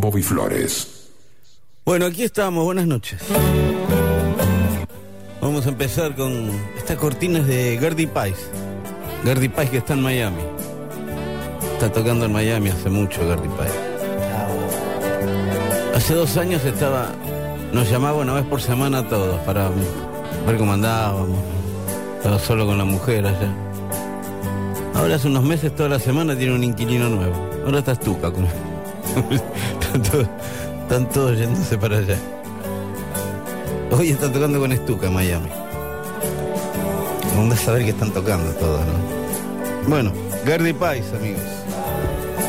Bobby Flores. Bueno, aquí estamos, buenas noches. Vamos a empezar con estas cortinas de Gertie Pais. Gertie Pais que está en Miami. Está tocando en Miami hace mucho Gertie Pais. Hace dos años estaba, nos llamaba una vez por semana a todos para ver cómo andábamos. Estaba solo con la mujer allá. Ahora hace unos meses, toda la semana tiene un inquilino nuevo. Ahora está estuca con están, todos, yéndose para allá. Hoy están tocando con Estuca Miami. Vamos a saber que están tocando todos, ¿no? Bueno, Gardy Pais, amigos.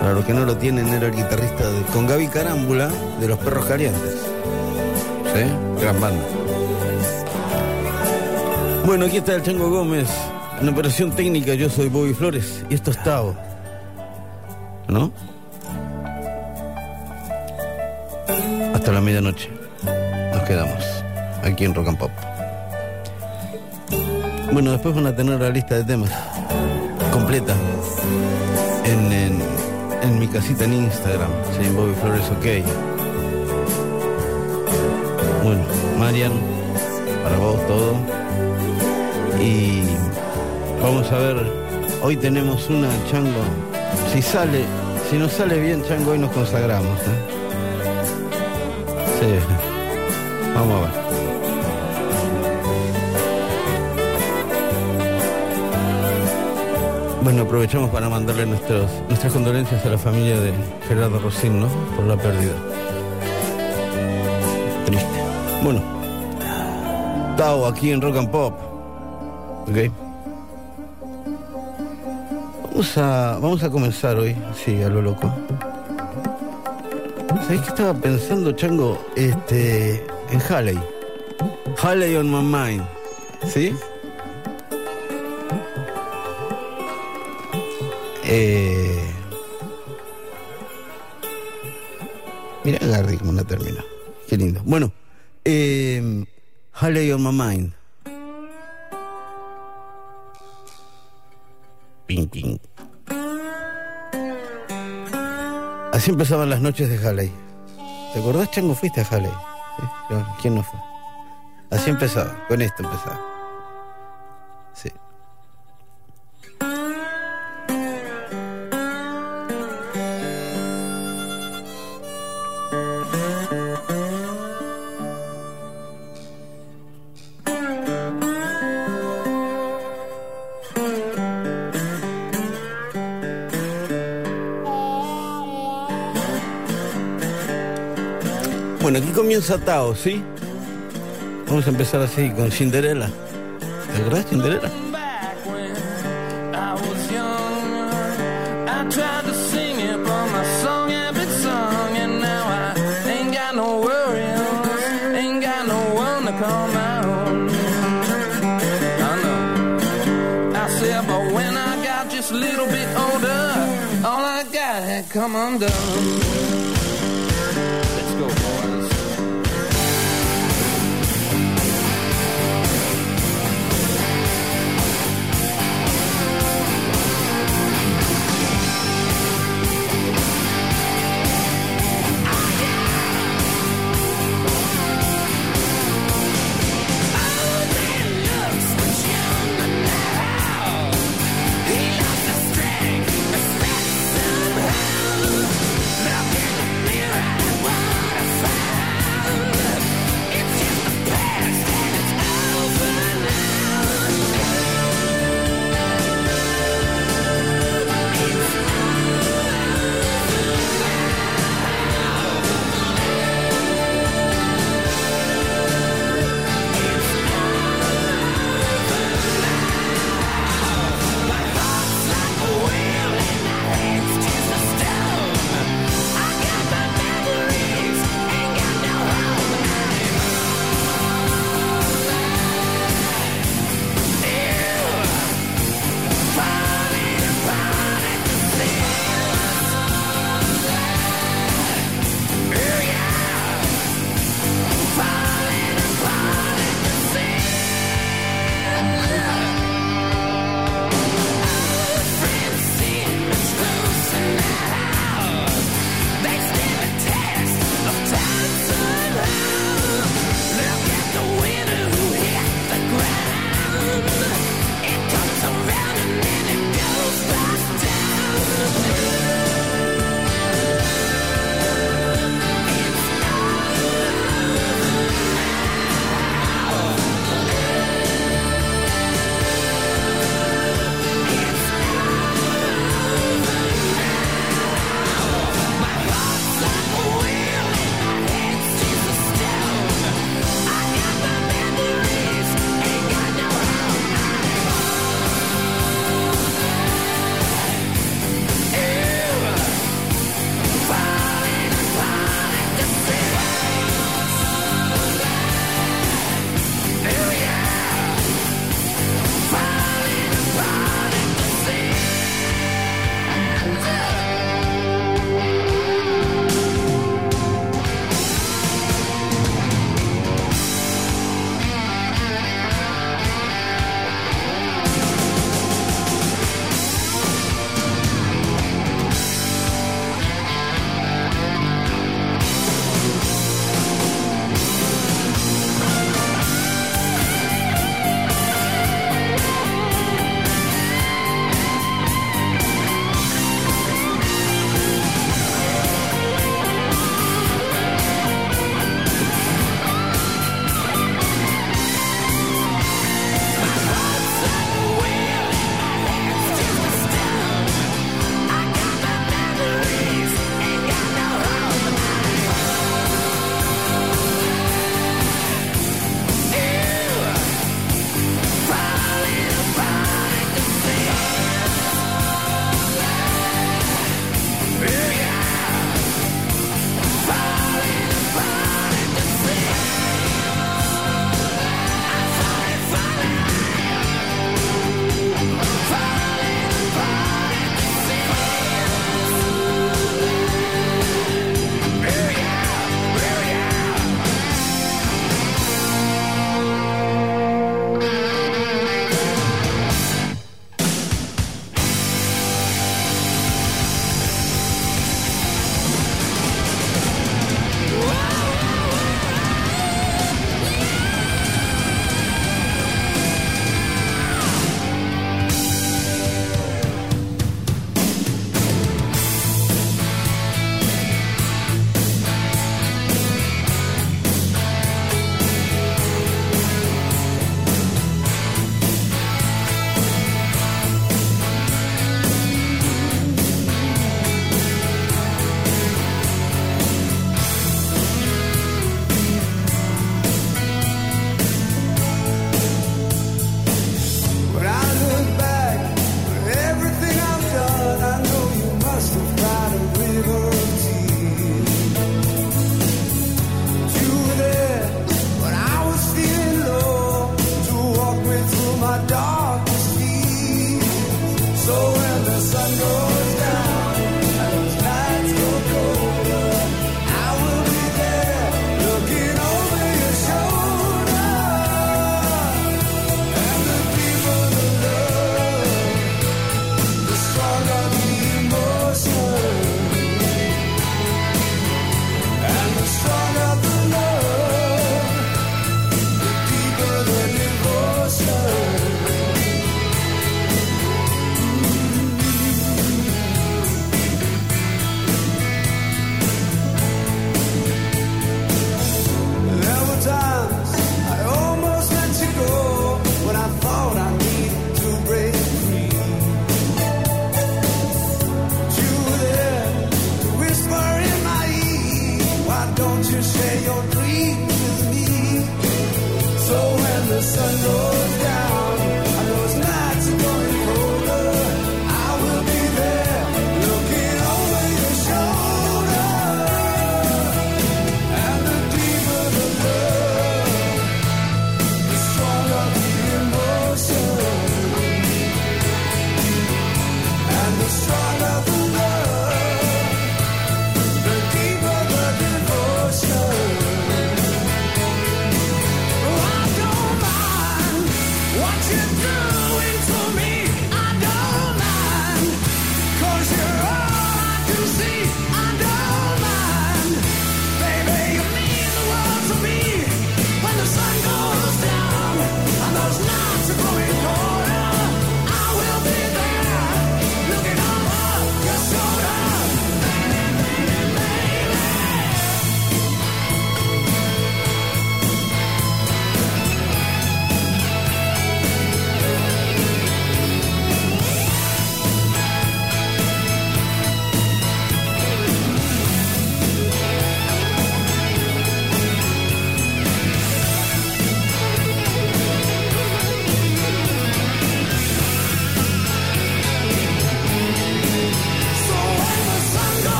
Para los que no lo tienen, era el guitarrista de, con Gaby Carámbula de Los Perros Calientes. ¿Sí? Gran banda. Bueno, aquí está el Chango Gómez. En operación técnica yo soy Bobby Flores y esto es Tao. ¿No? Hasta la medianoche. Nos quedamos aquí en Rock and Pop. Bueno, después van a tener la lista de temas completa en, en, mi casita en Instagram. Llama Bobby Flores OK. Bueno, Marian, para vos todo. Y vamos a ver, hoy tenemos una chango. Si sale, si nos sale bien chango, hoy nos consagramos. ¿eh? Vamos a ver. Bueno, aprovechamos para mandarle nuestros, nuestras condolencias a la familia de Gerardo Rosín, ¿no? Por la pérdida. Triste. Bueno, Tao aquí en Rock and Pop. ¿Ok? Vamos a, vamos a comenzar hoy, sí, a lo loco. ¿Sabés qué estaba pensando, Chango? Este, en Halley. Halley on my mind. ¿Sí? Eh... Mira Gardi cómo la termina. Qué lindo. Bueno, eh... Halley on my mind. Ping, ping. Así empezaban las noches de Halley. ¿Te acordás, Chango? Fuiste a Halley. ¿Quién no fue? Así empezaba, con esto empezaba. Sí. Comienza Tao, ¿sí? Vamos a empezar así con Cinderella. ¿Te de Cinderella? back when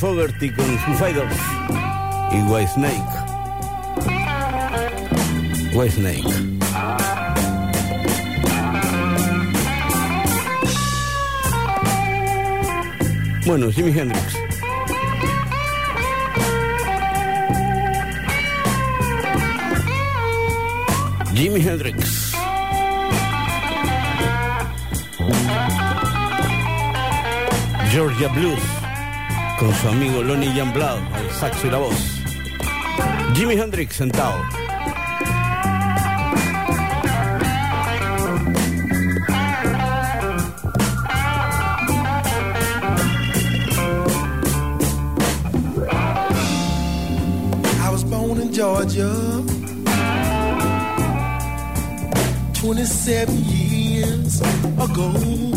Fogerty con Foo Fighters y White Snake. White Snake. Bueno, Jimi Hendrix. Jimi Hendrix. Georgia Blues con su amigo Lonnie Jan al saxo y la voz. Jimi Hendrix sentado. I was born in Georgia 27 years ago.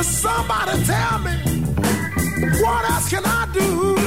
But somebody tell me, what else can I do?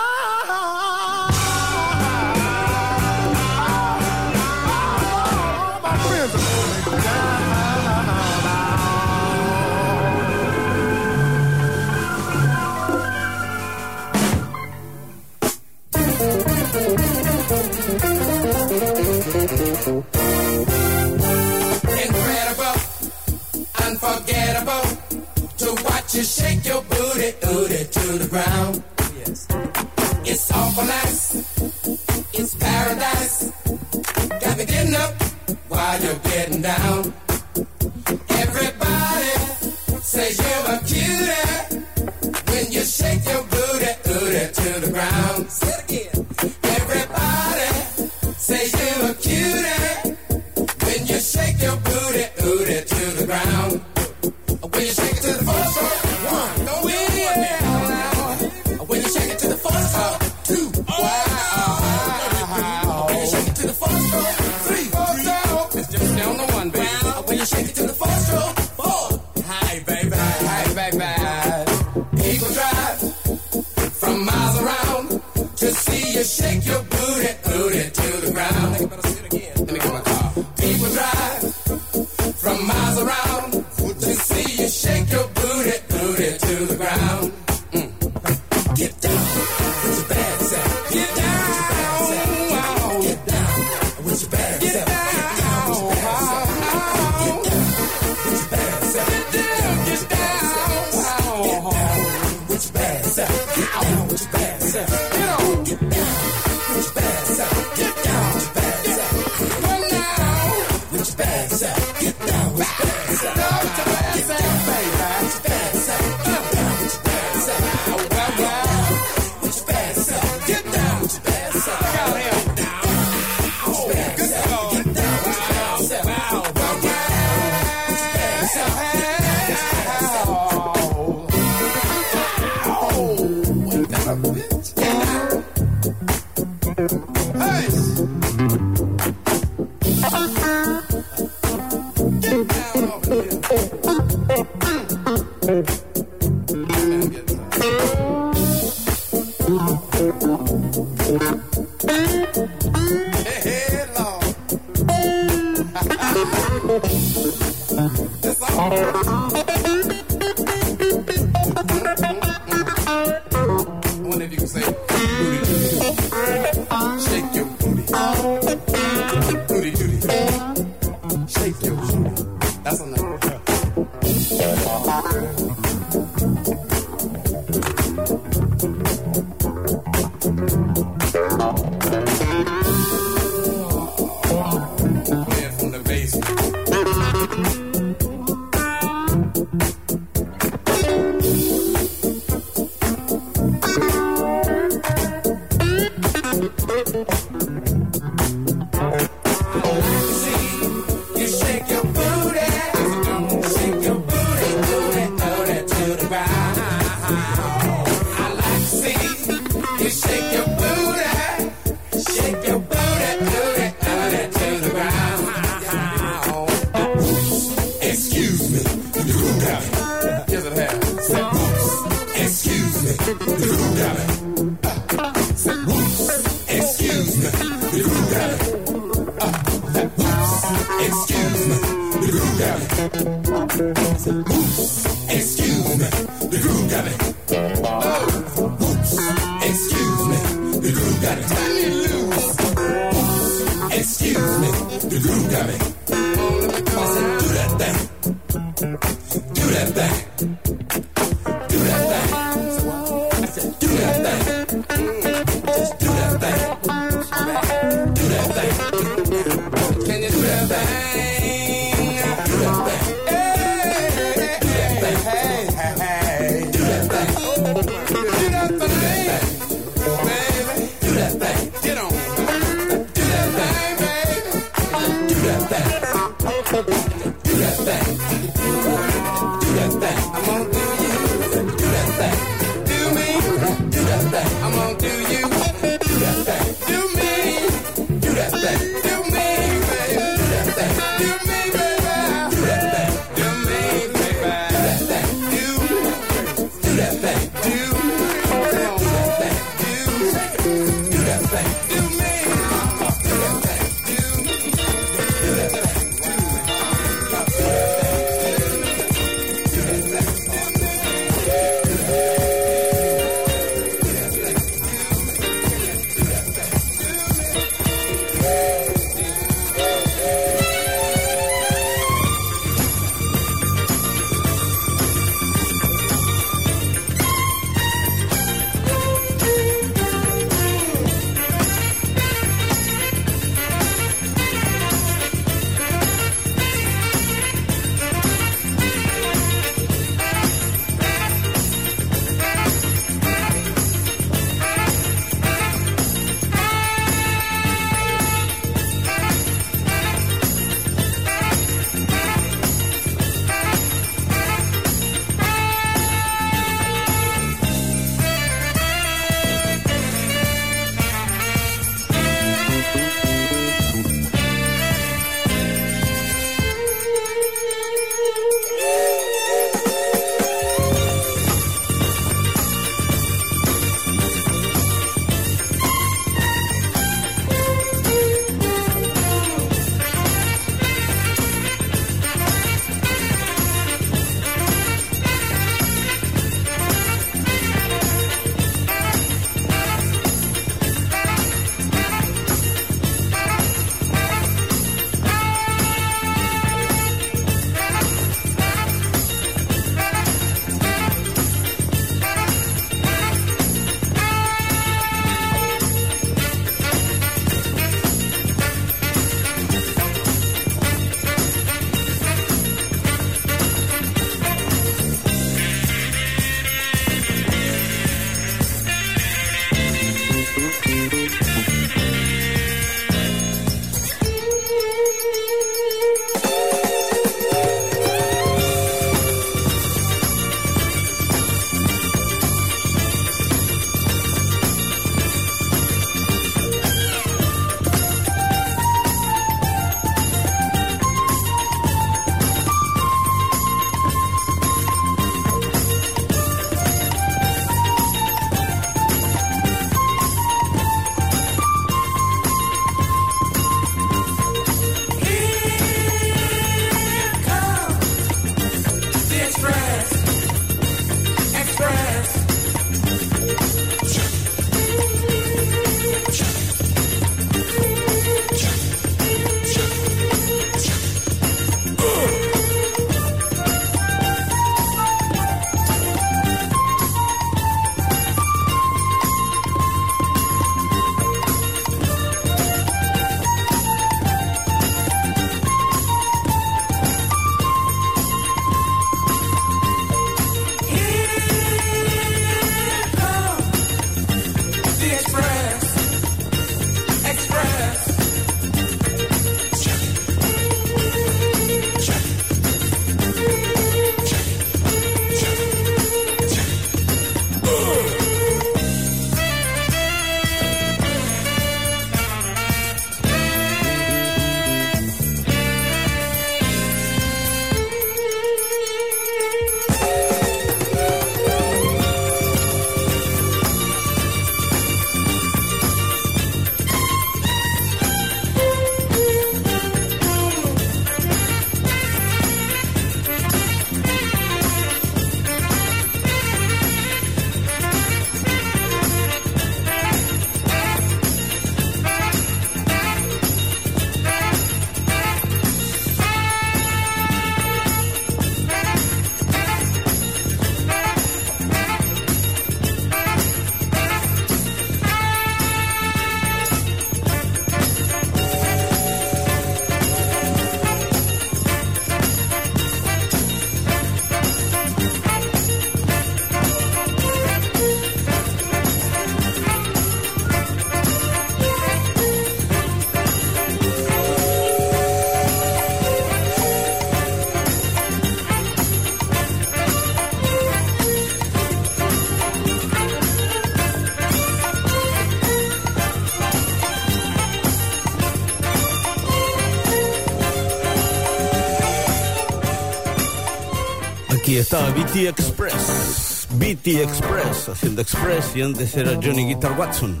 Estaba BT Express. BT Express, haciendo Express y antes era Johnny Guitar Watson.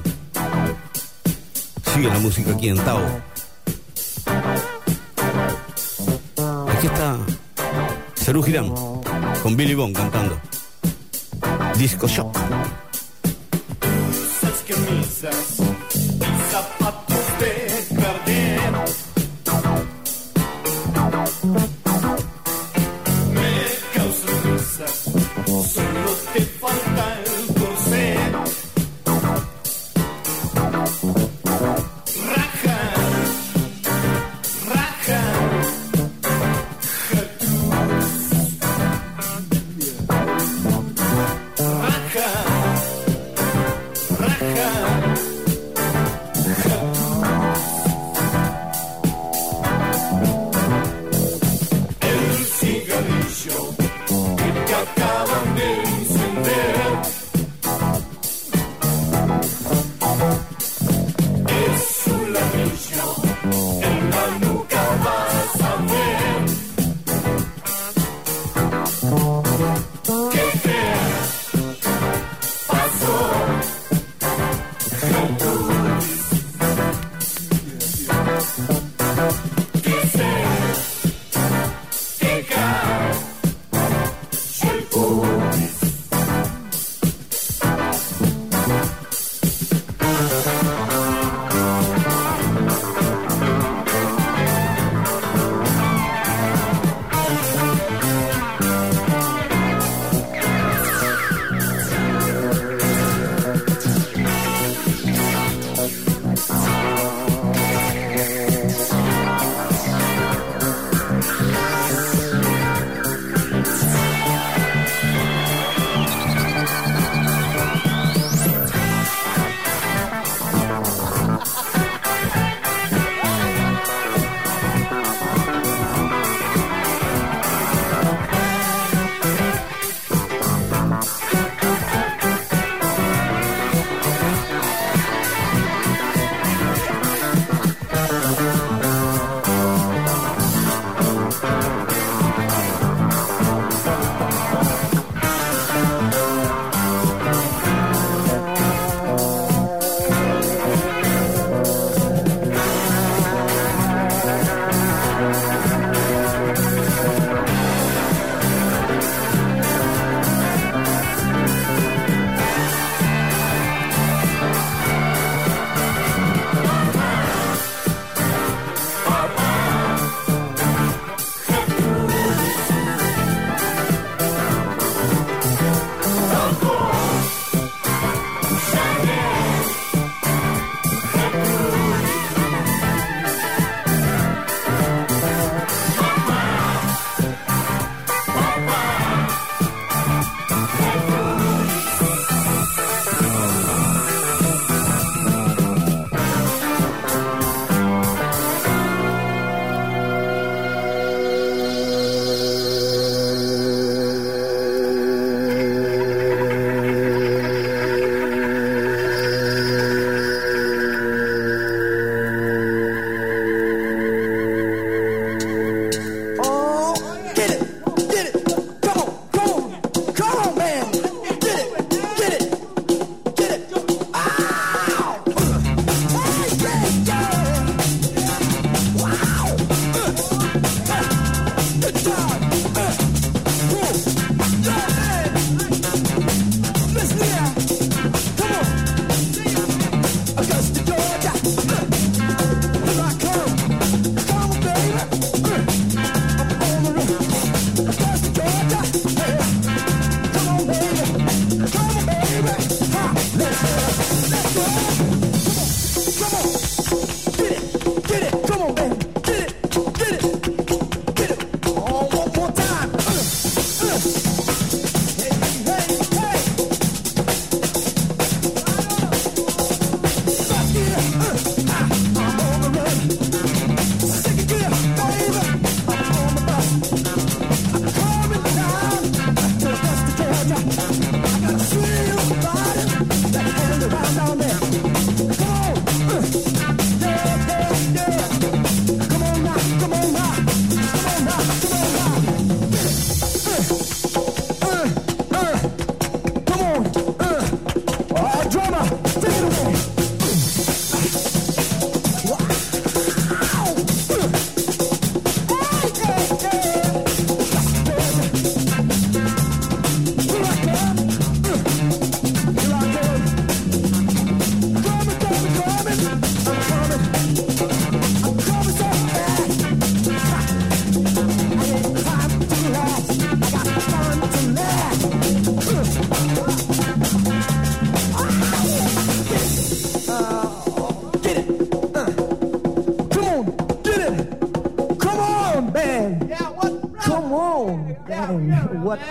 Sigue la música aquí en Tao. Aquí está Cerú Girán con Billy Bond cantando. Disco Shock.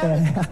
对。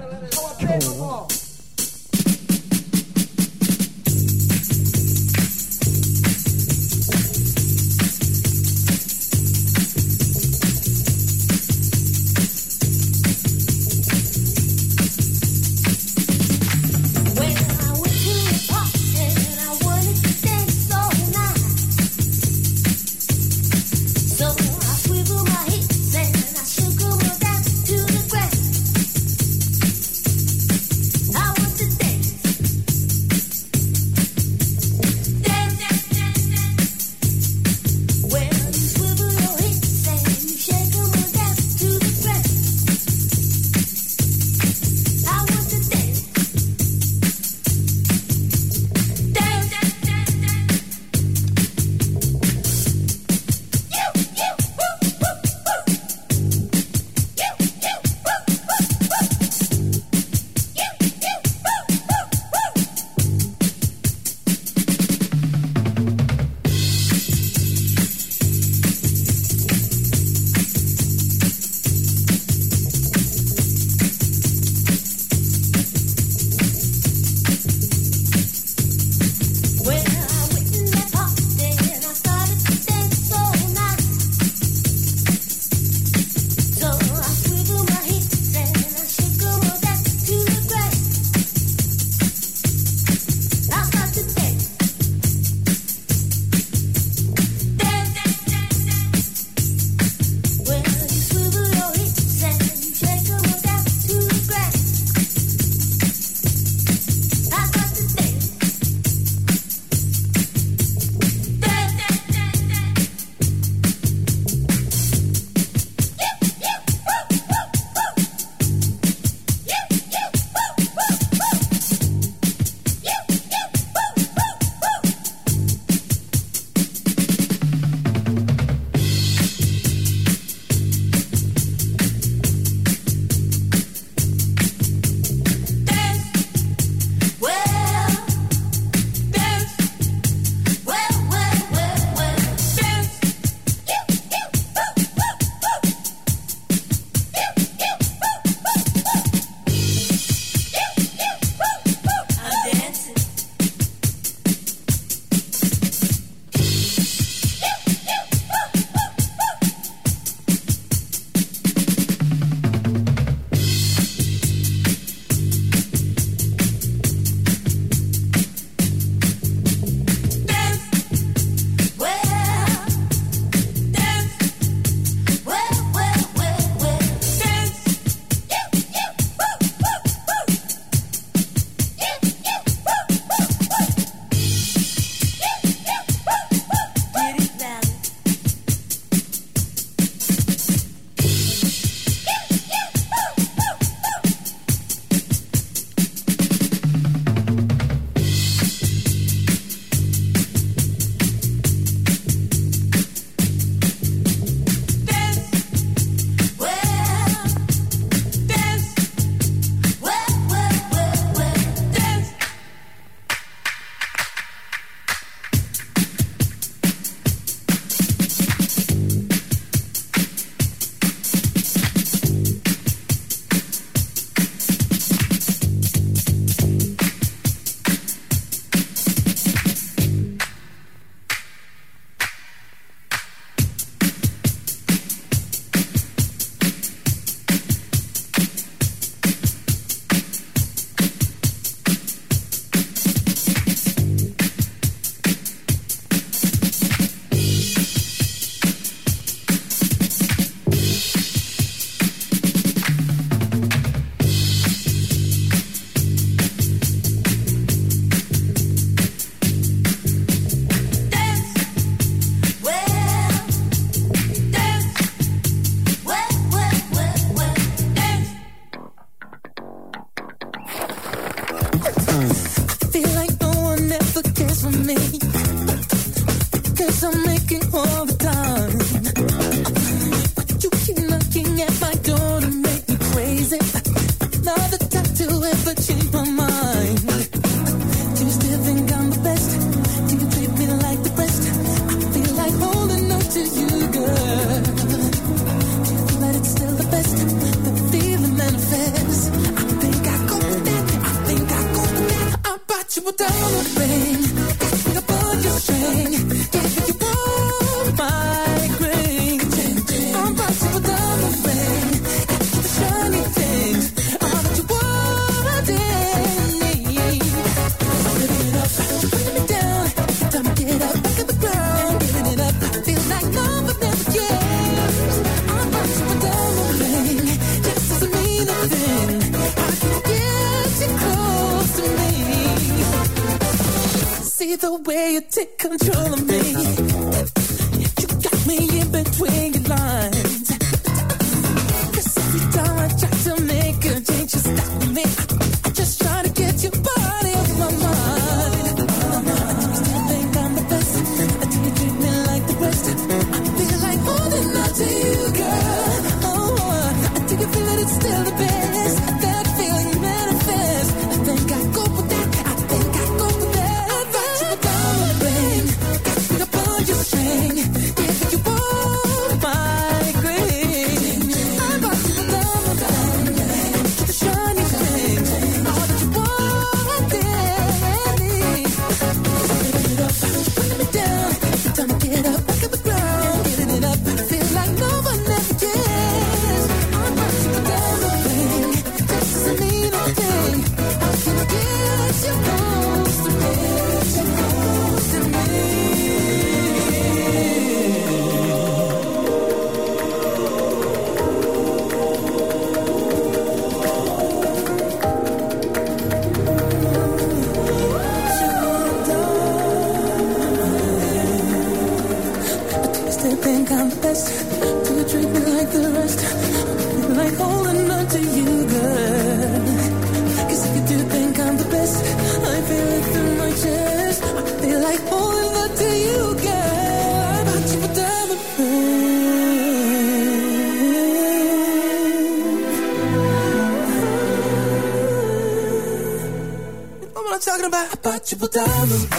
Triple diamond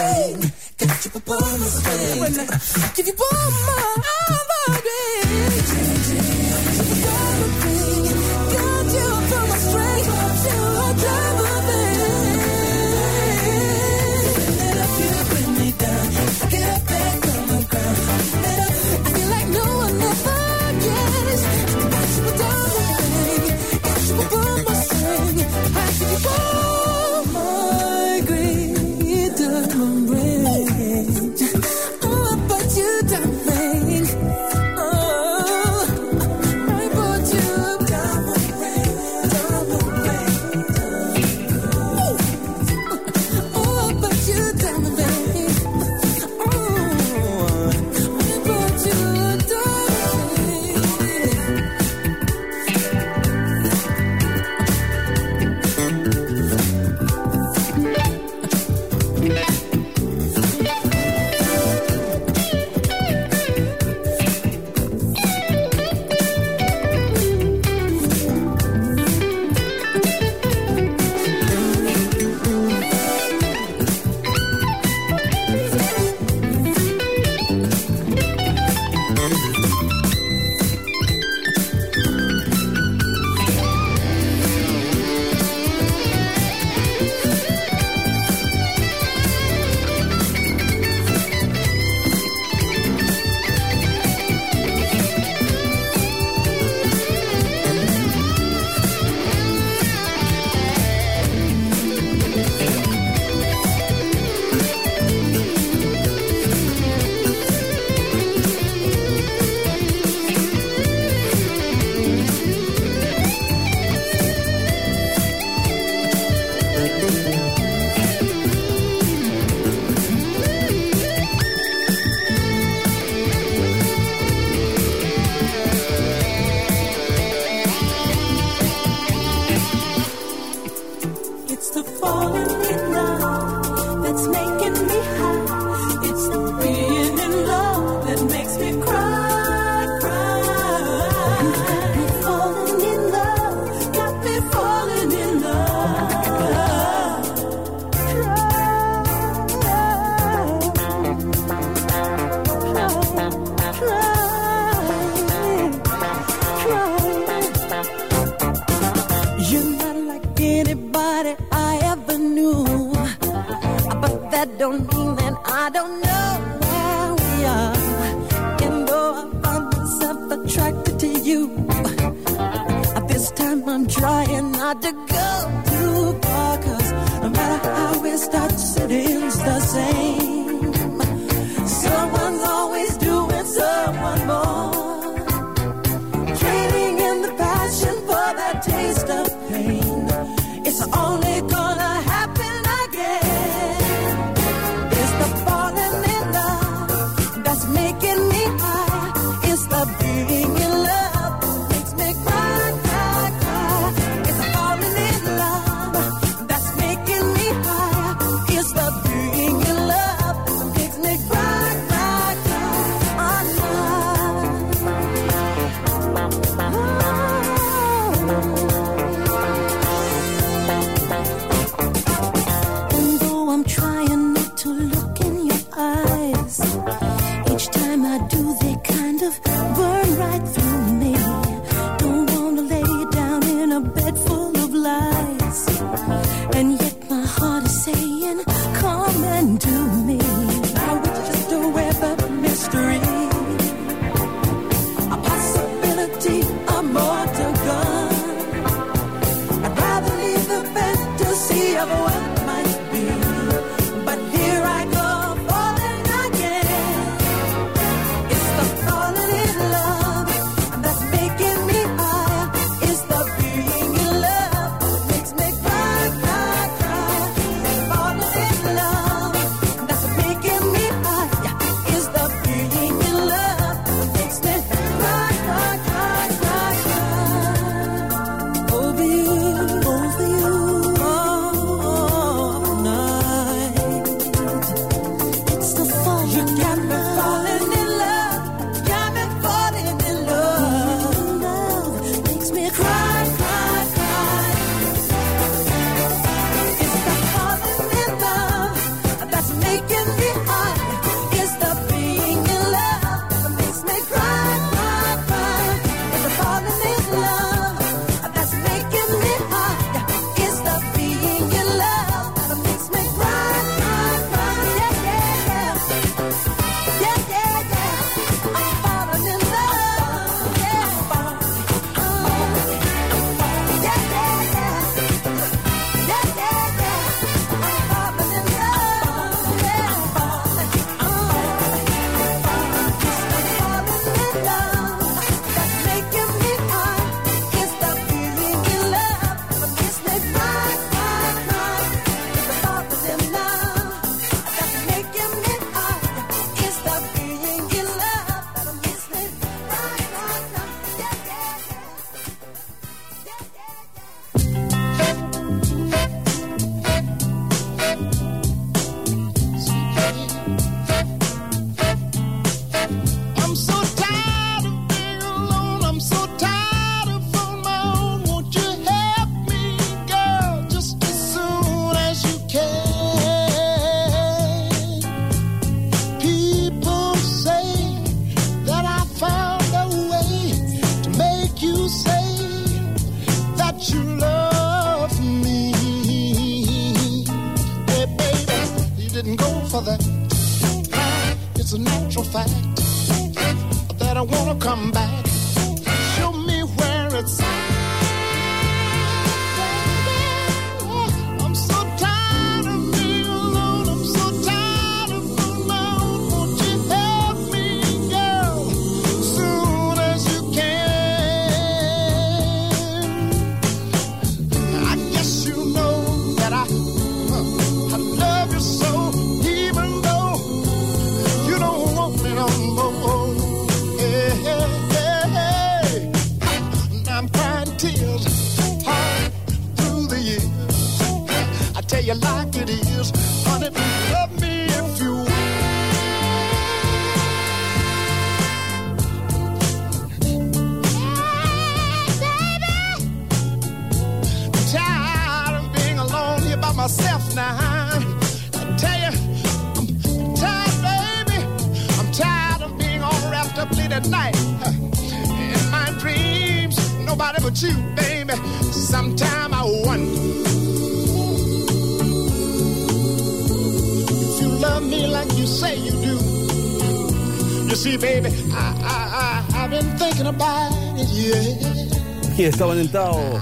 Y estaba en el Tao.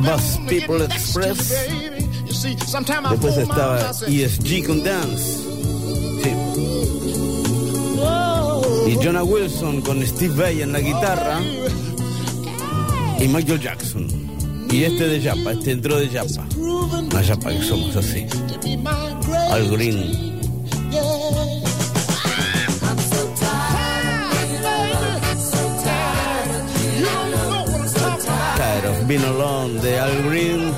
Bus People Express. Después estaba ESG con Dance. Y Jonah Wilson con Steve Bay en la guitarra. Y Michael Jackson. Y este de Yapa, este entró de Yapa. La Yapa que somos así. Al Green. Been Alone de Al Green.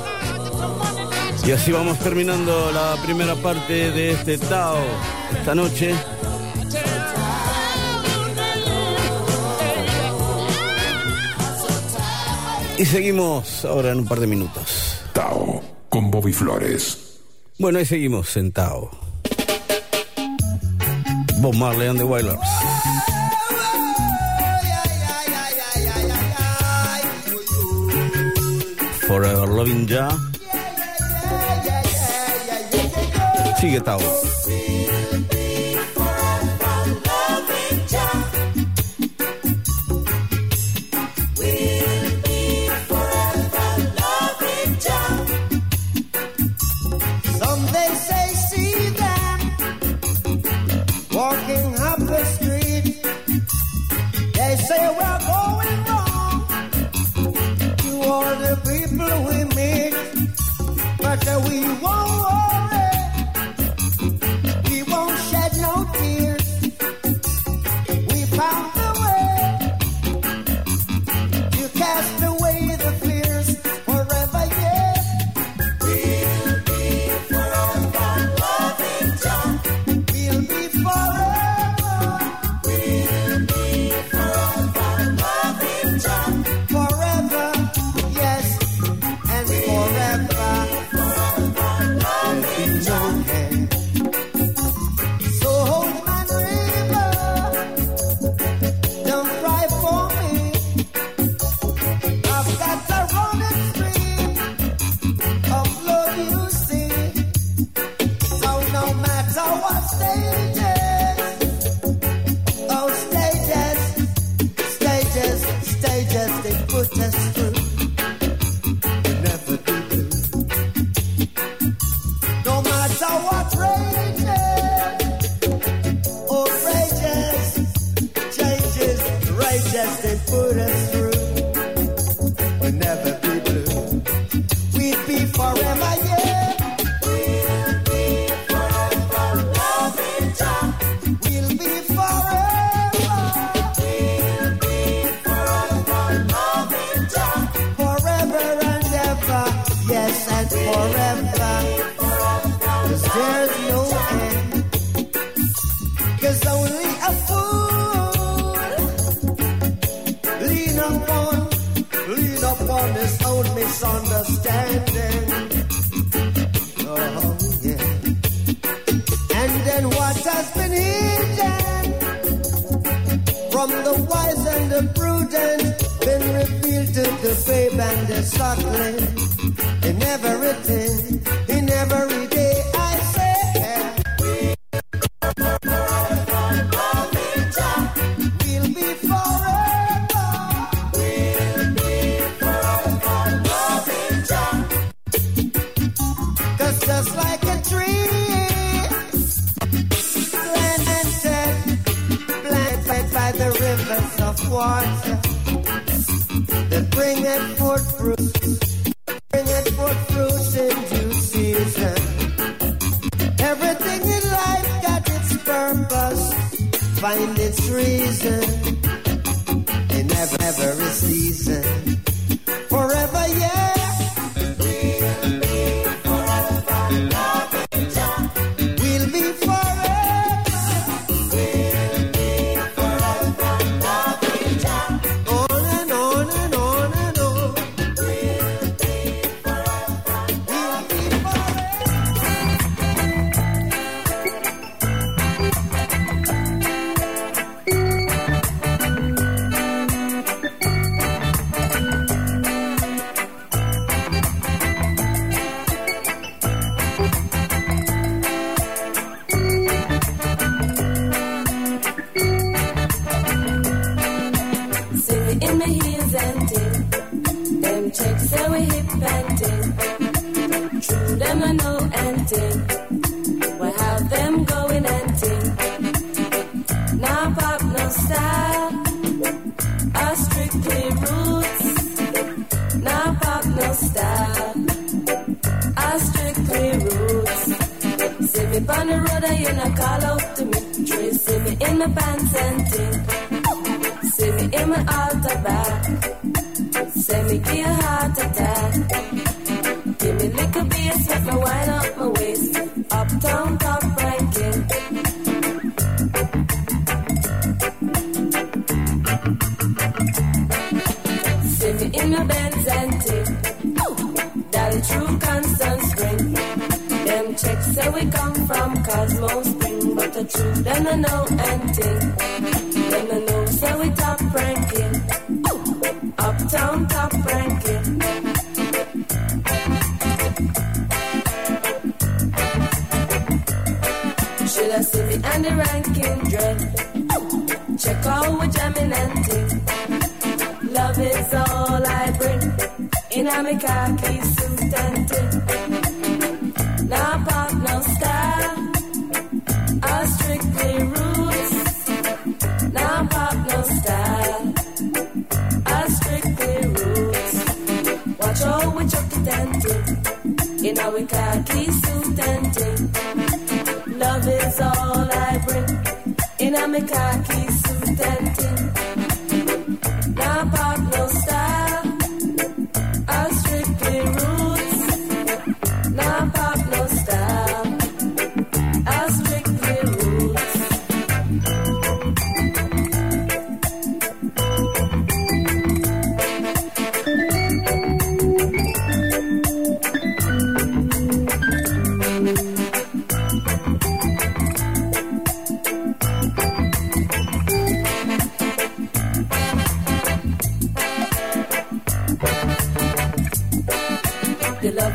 Y así vamos terminando la primera parte de este Tao esta noche. Y seguimos ahora en un par de minutos. Tao con Bobby Flores. Bueno, ahí seguimos en Tao. Bob Marley and the Wailers. Forever Loving Ya. Sigue Tao.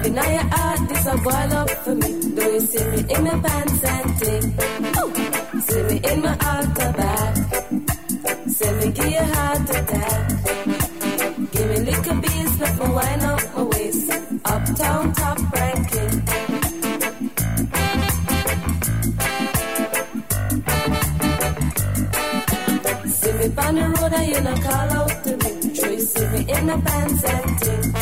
And now your heart, this a boil up for me. Do you see me in my pants and ting? Ooh. See me in my heart outer back. See me give your heart attack. Give me little beats, let me wind up my waist. Uptown top ranking. See me on the road and you not call out to me. True, see me in the pants and ting.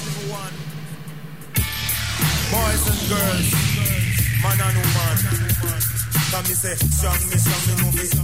me say, strong me, strong me, no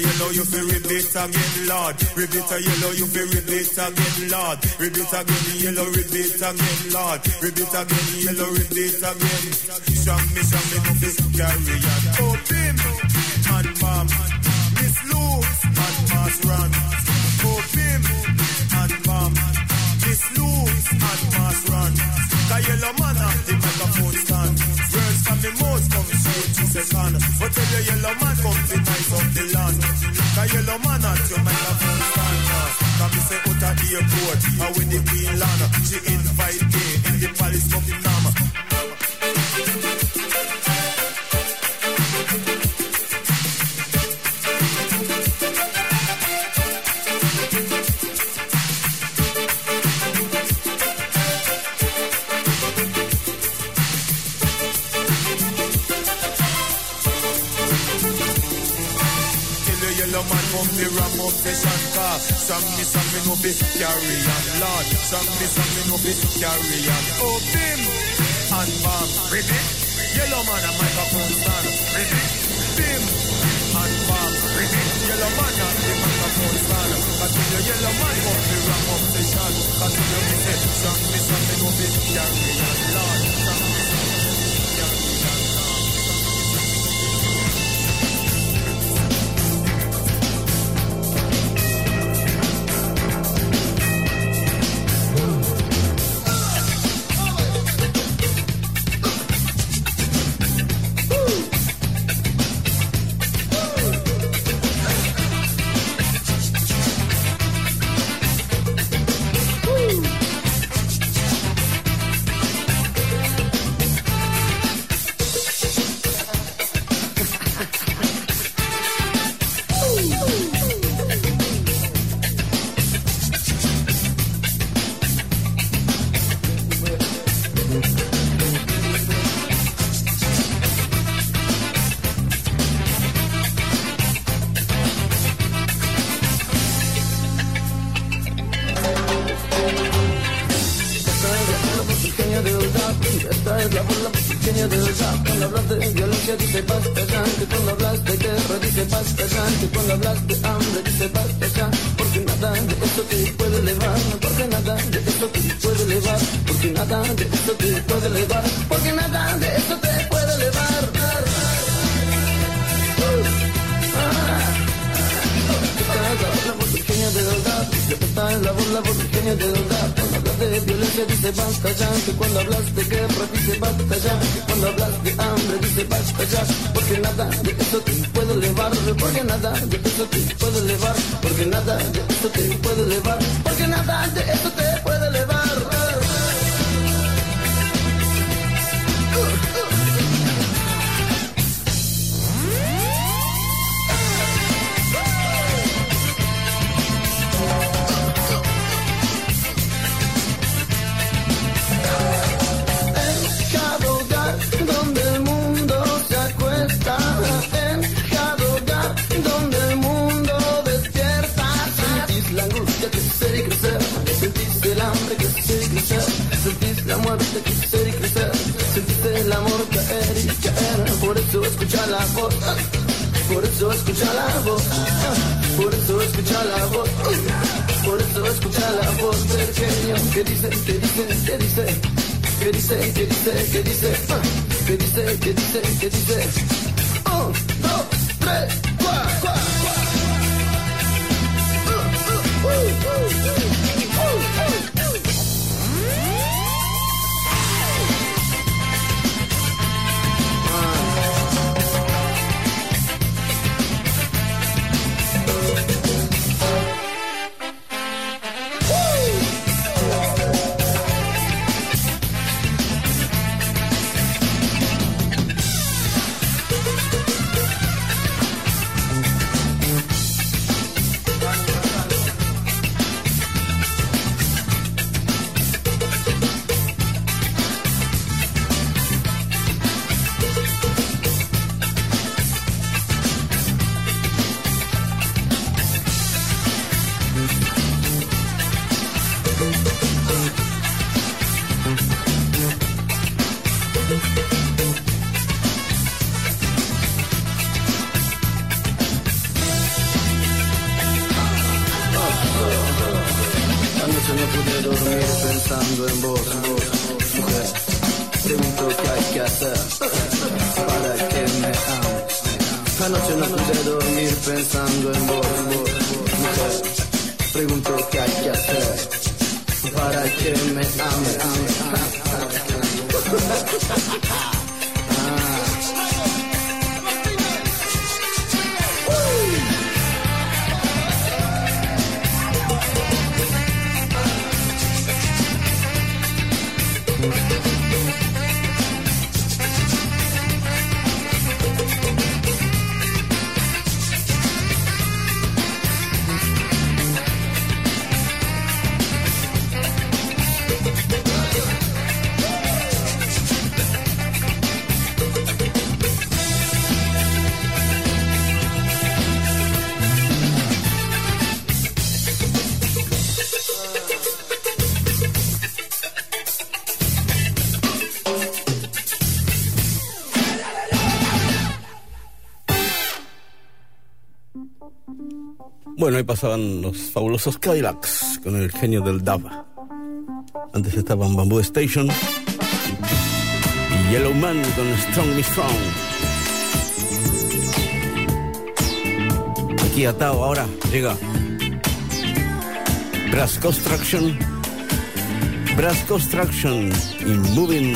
you know you feel rip this again, Lord. Rip it you know you feel rip this again, Lord. Rip again, yellow, rip it again, Lord. Rip again, yellow, rip it again. Sham me, show me, no fish carry on. Oh, Open, and mom. Miss Lou, and pass run. Oh, Open, and mom. Miss Lou, and pass run. Kayela man up the microphone stand. First from the most come straight to second. But tell your yellow man come to the yellow man at your microphone stand. Come me say out at the airport. And when the queen land, she invite me in the palace Buckingham. Kill carry on, Lord. Some me, some me no be carry on. Oh, bim and bam, ribbit. Yellow man a microphone stand, ribbit. Bim and bam, ribbit. Yellow man a the microphone stand. Continue yellow man from the ram up the shan. Continue me say, some me, some me no be carry on, Lord. Some me, pasaban los fabulosos Cadillacs con el genio del DAB. Antes estaban Bamboo Station y Yellow Man con Strong Me Strong. Aquí atado ahora llega Brass Construction. Brass Construction y Moving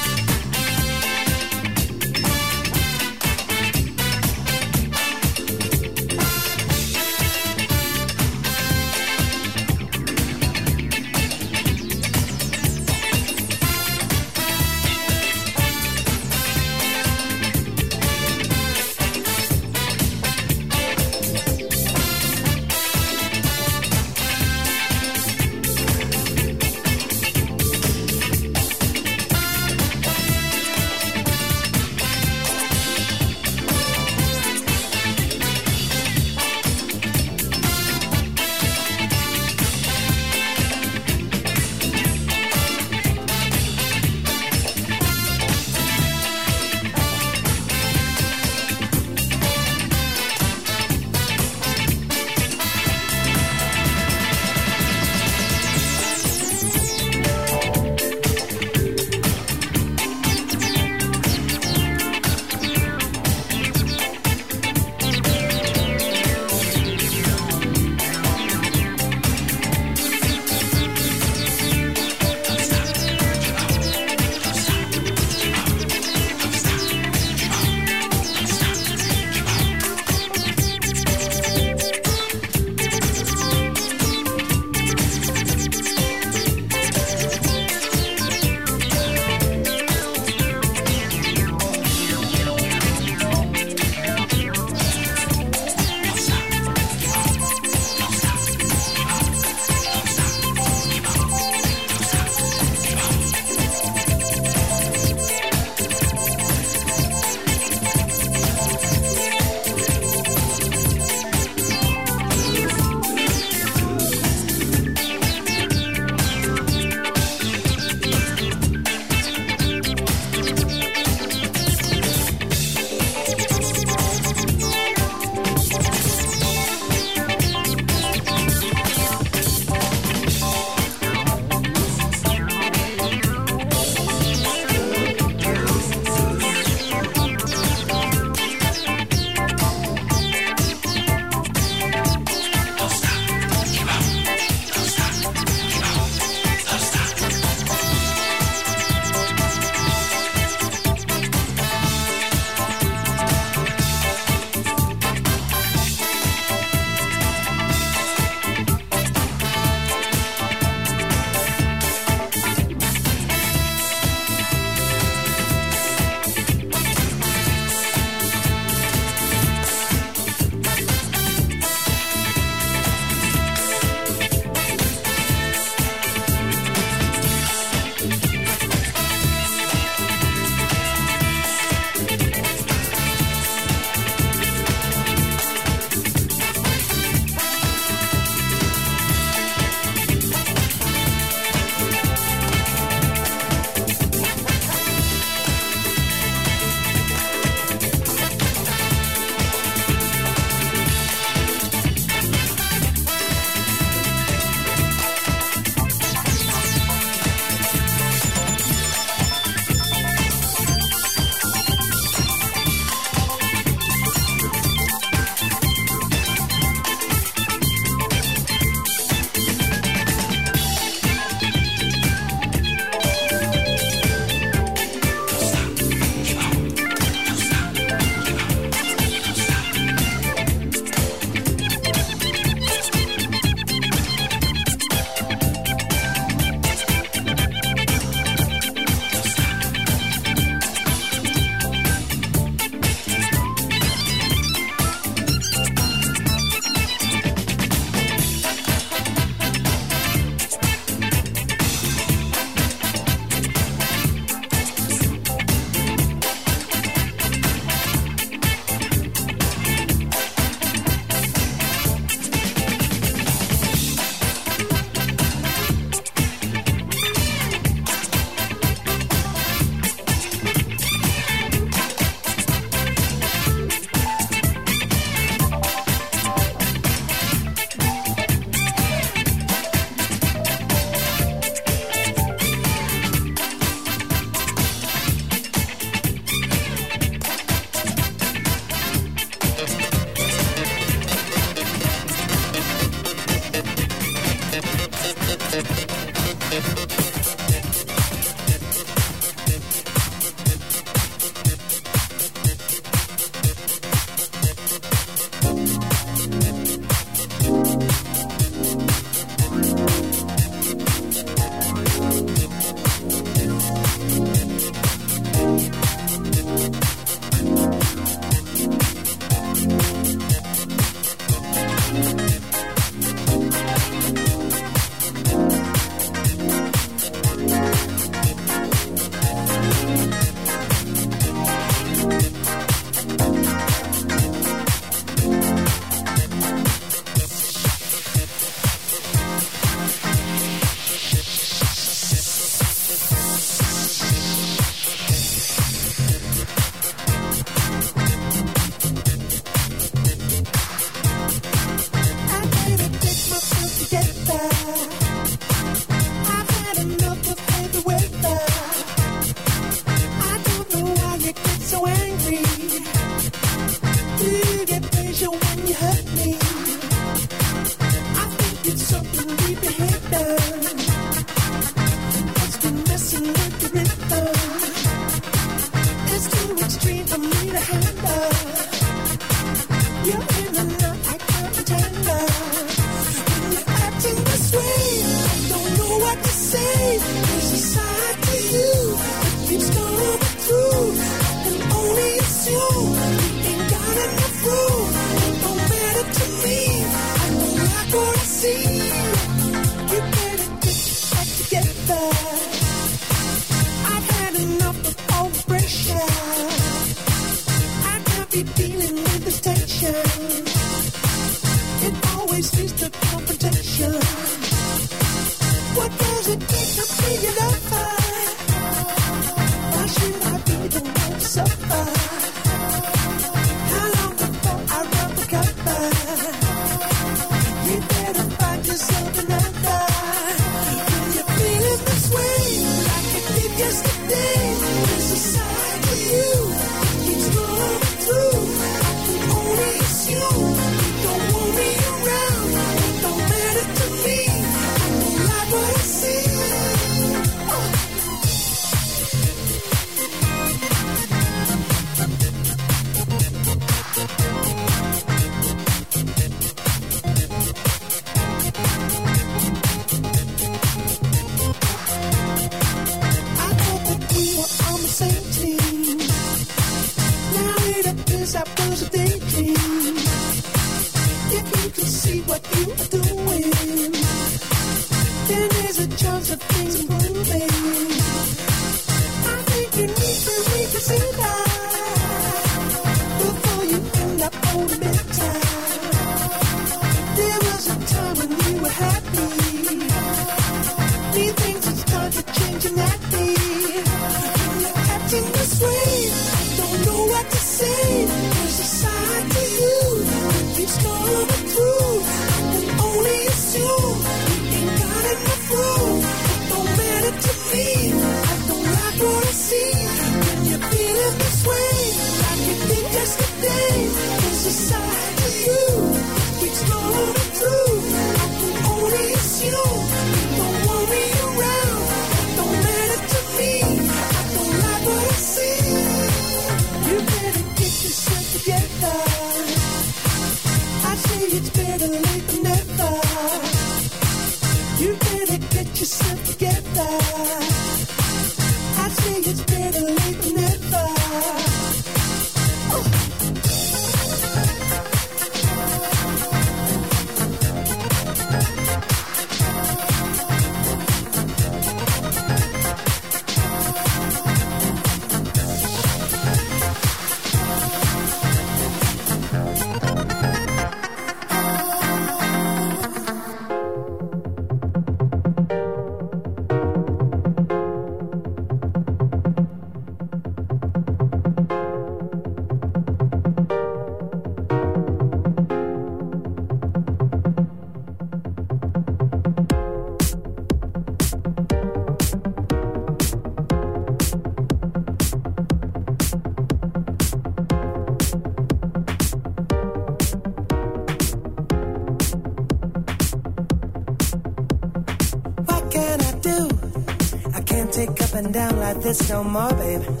down like this no more, baby.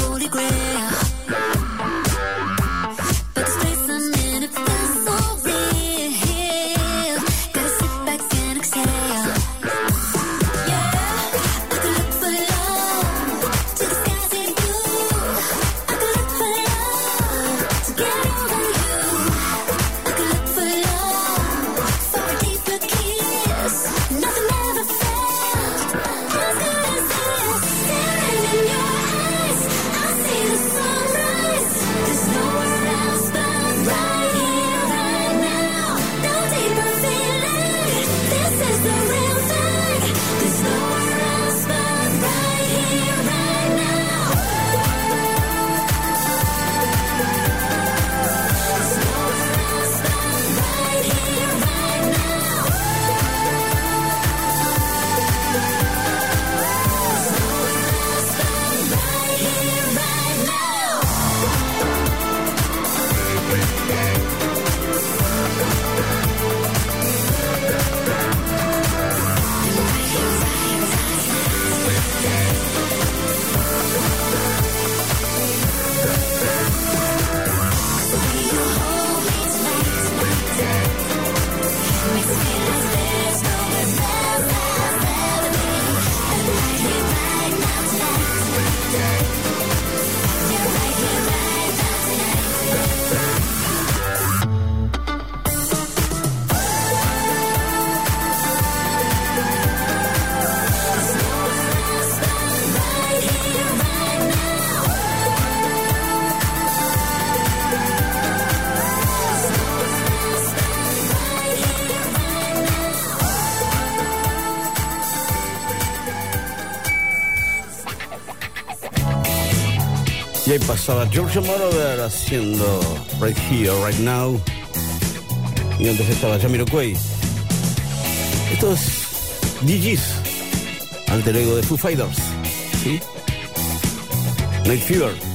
holy grail. estaba Giorgio Moroder haciendo Right Here, Right Now. Y antes estaba Jamiro Jamiroquai. Estos es DJs, alter ego de Foo Fighters. ¿Sí? Night Fever.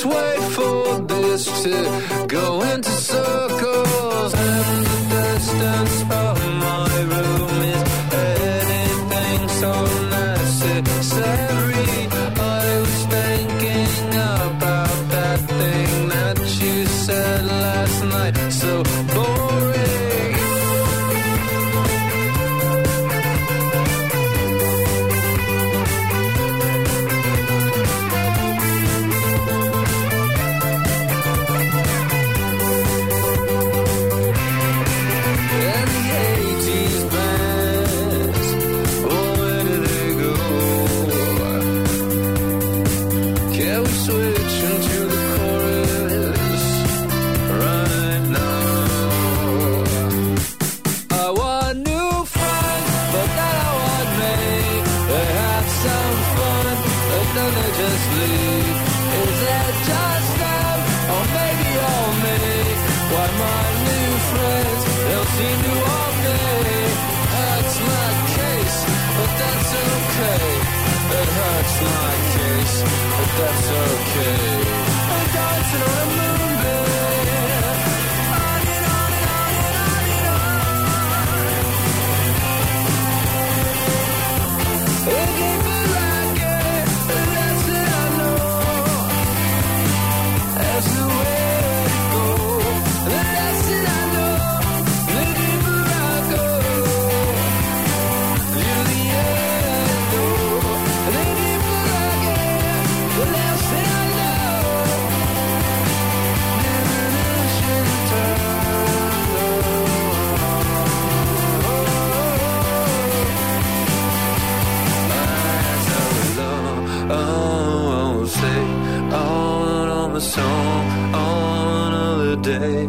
Just wait for this to go song on holiday.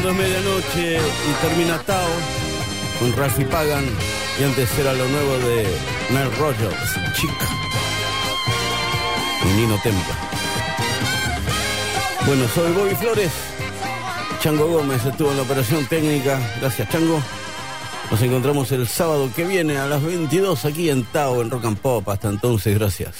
Terminando, es medianoche y termina Tao con Rafi Pagan y antes era lo nuevo de Nile Rogers, Chica y Nino Tempa. Bueno, soy Bobby Flores, Chango Gómez estuvo en la operación técnica, gracias Chango. Nos encontramos el sábado que viene a las 22 aquí en Tao, en Rock and Pop. Hasta entonces, gracias.